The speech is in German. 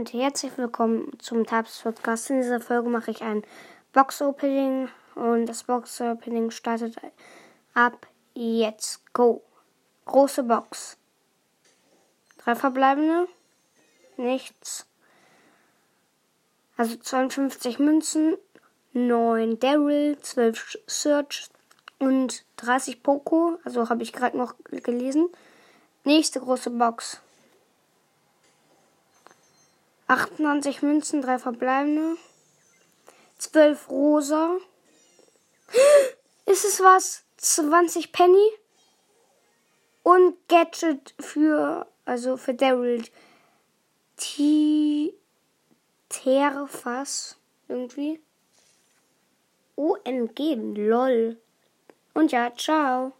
und herzlich willkommen zum Tabs Podcast. In dieser Folge mache ich ein Box Opening und das Box Opening startet ab jetzt. Go. Große Box. Drei verbleibende. Nichts. Also 52 Münzen, 9 Daryl, 12 Search und 30 Poco. Also habe ich gerade noch gelesen. Nächste große Box. 98 Münzen, 3 verbleibende. 12 rosa. Ist es was? 20 Penny. Und Gadget für, also für Daryl. T. Terfass. Irgendwie. OMG, lol. Und ja, ciao.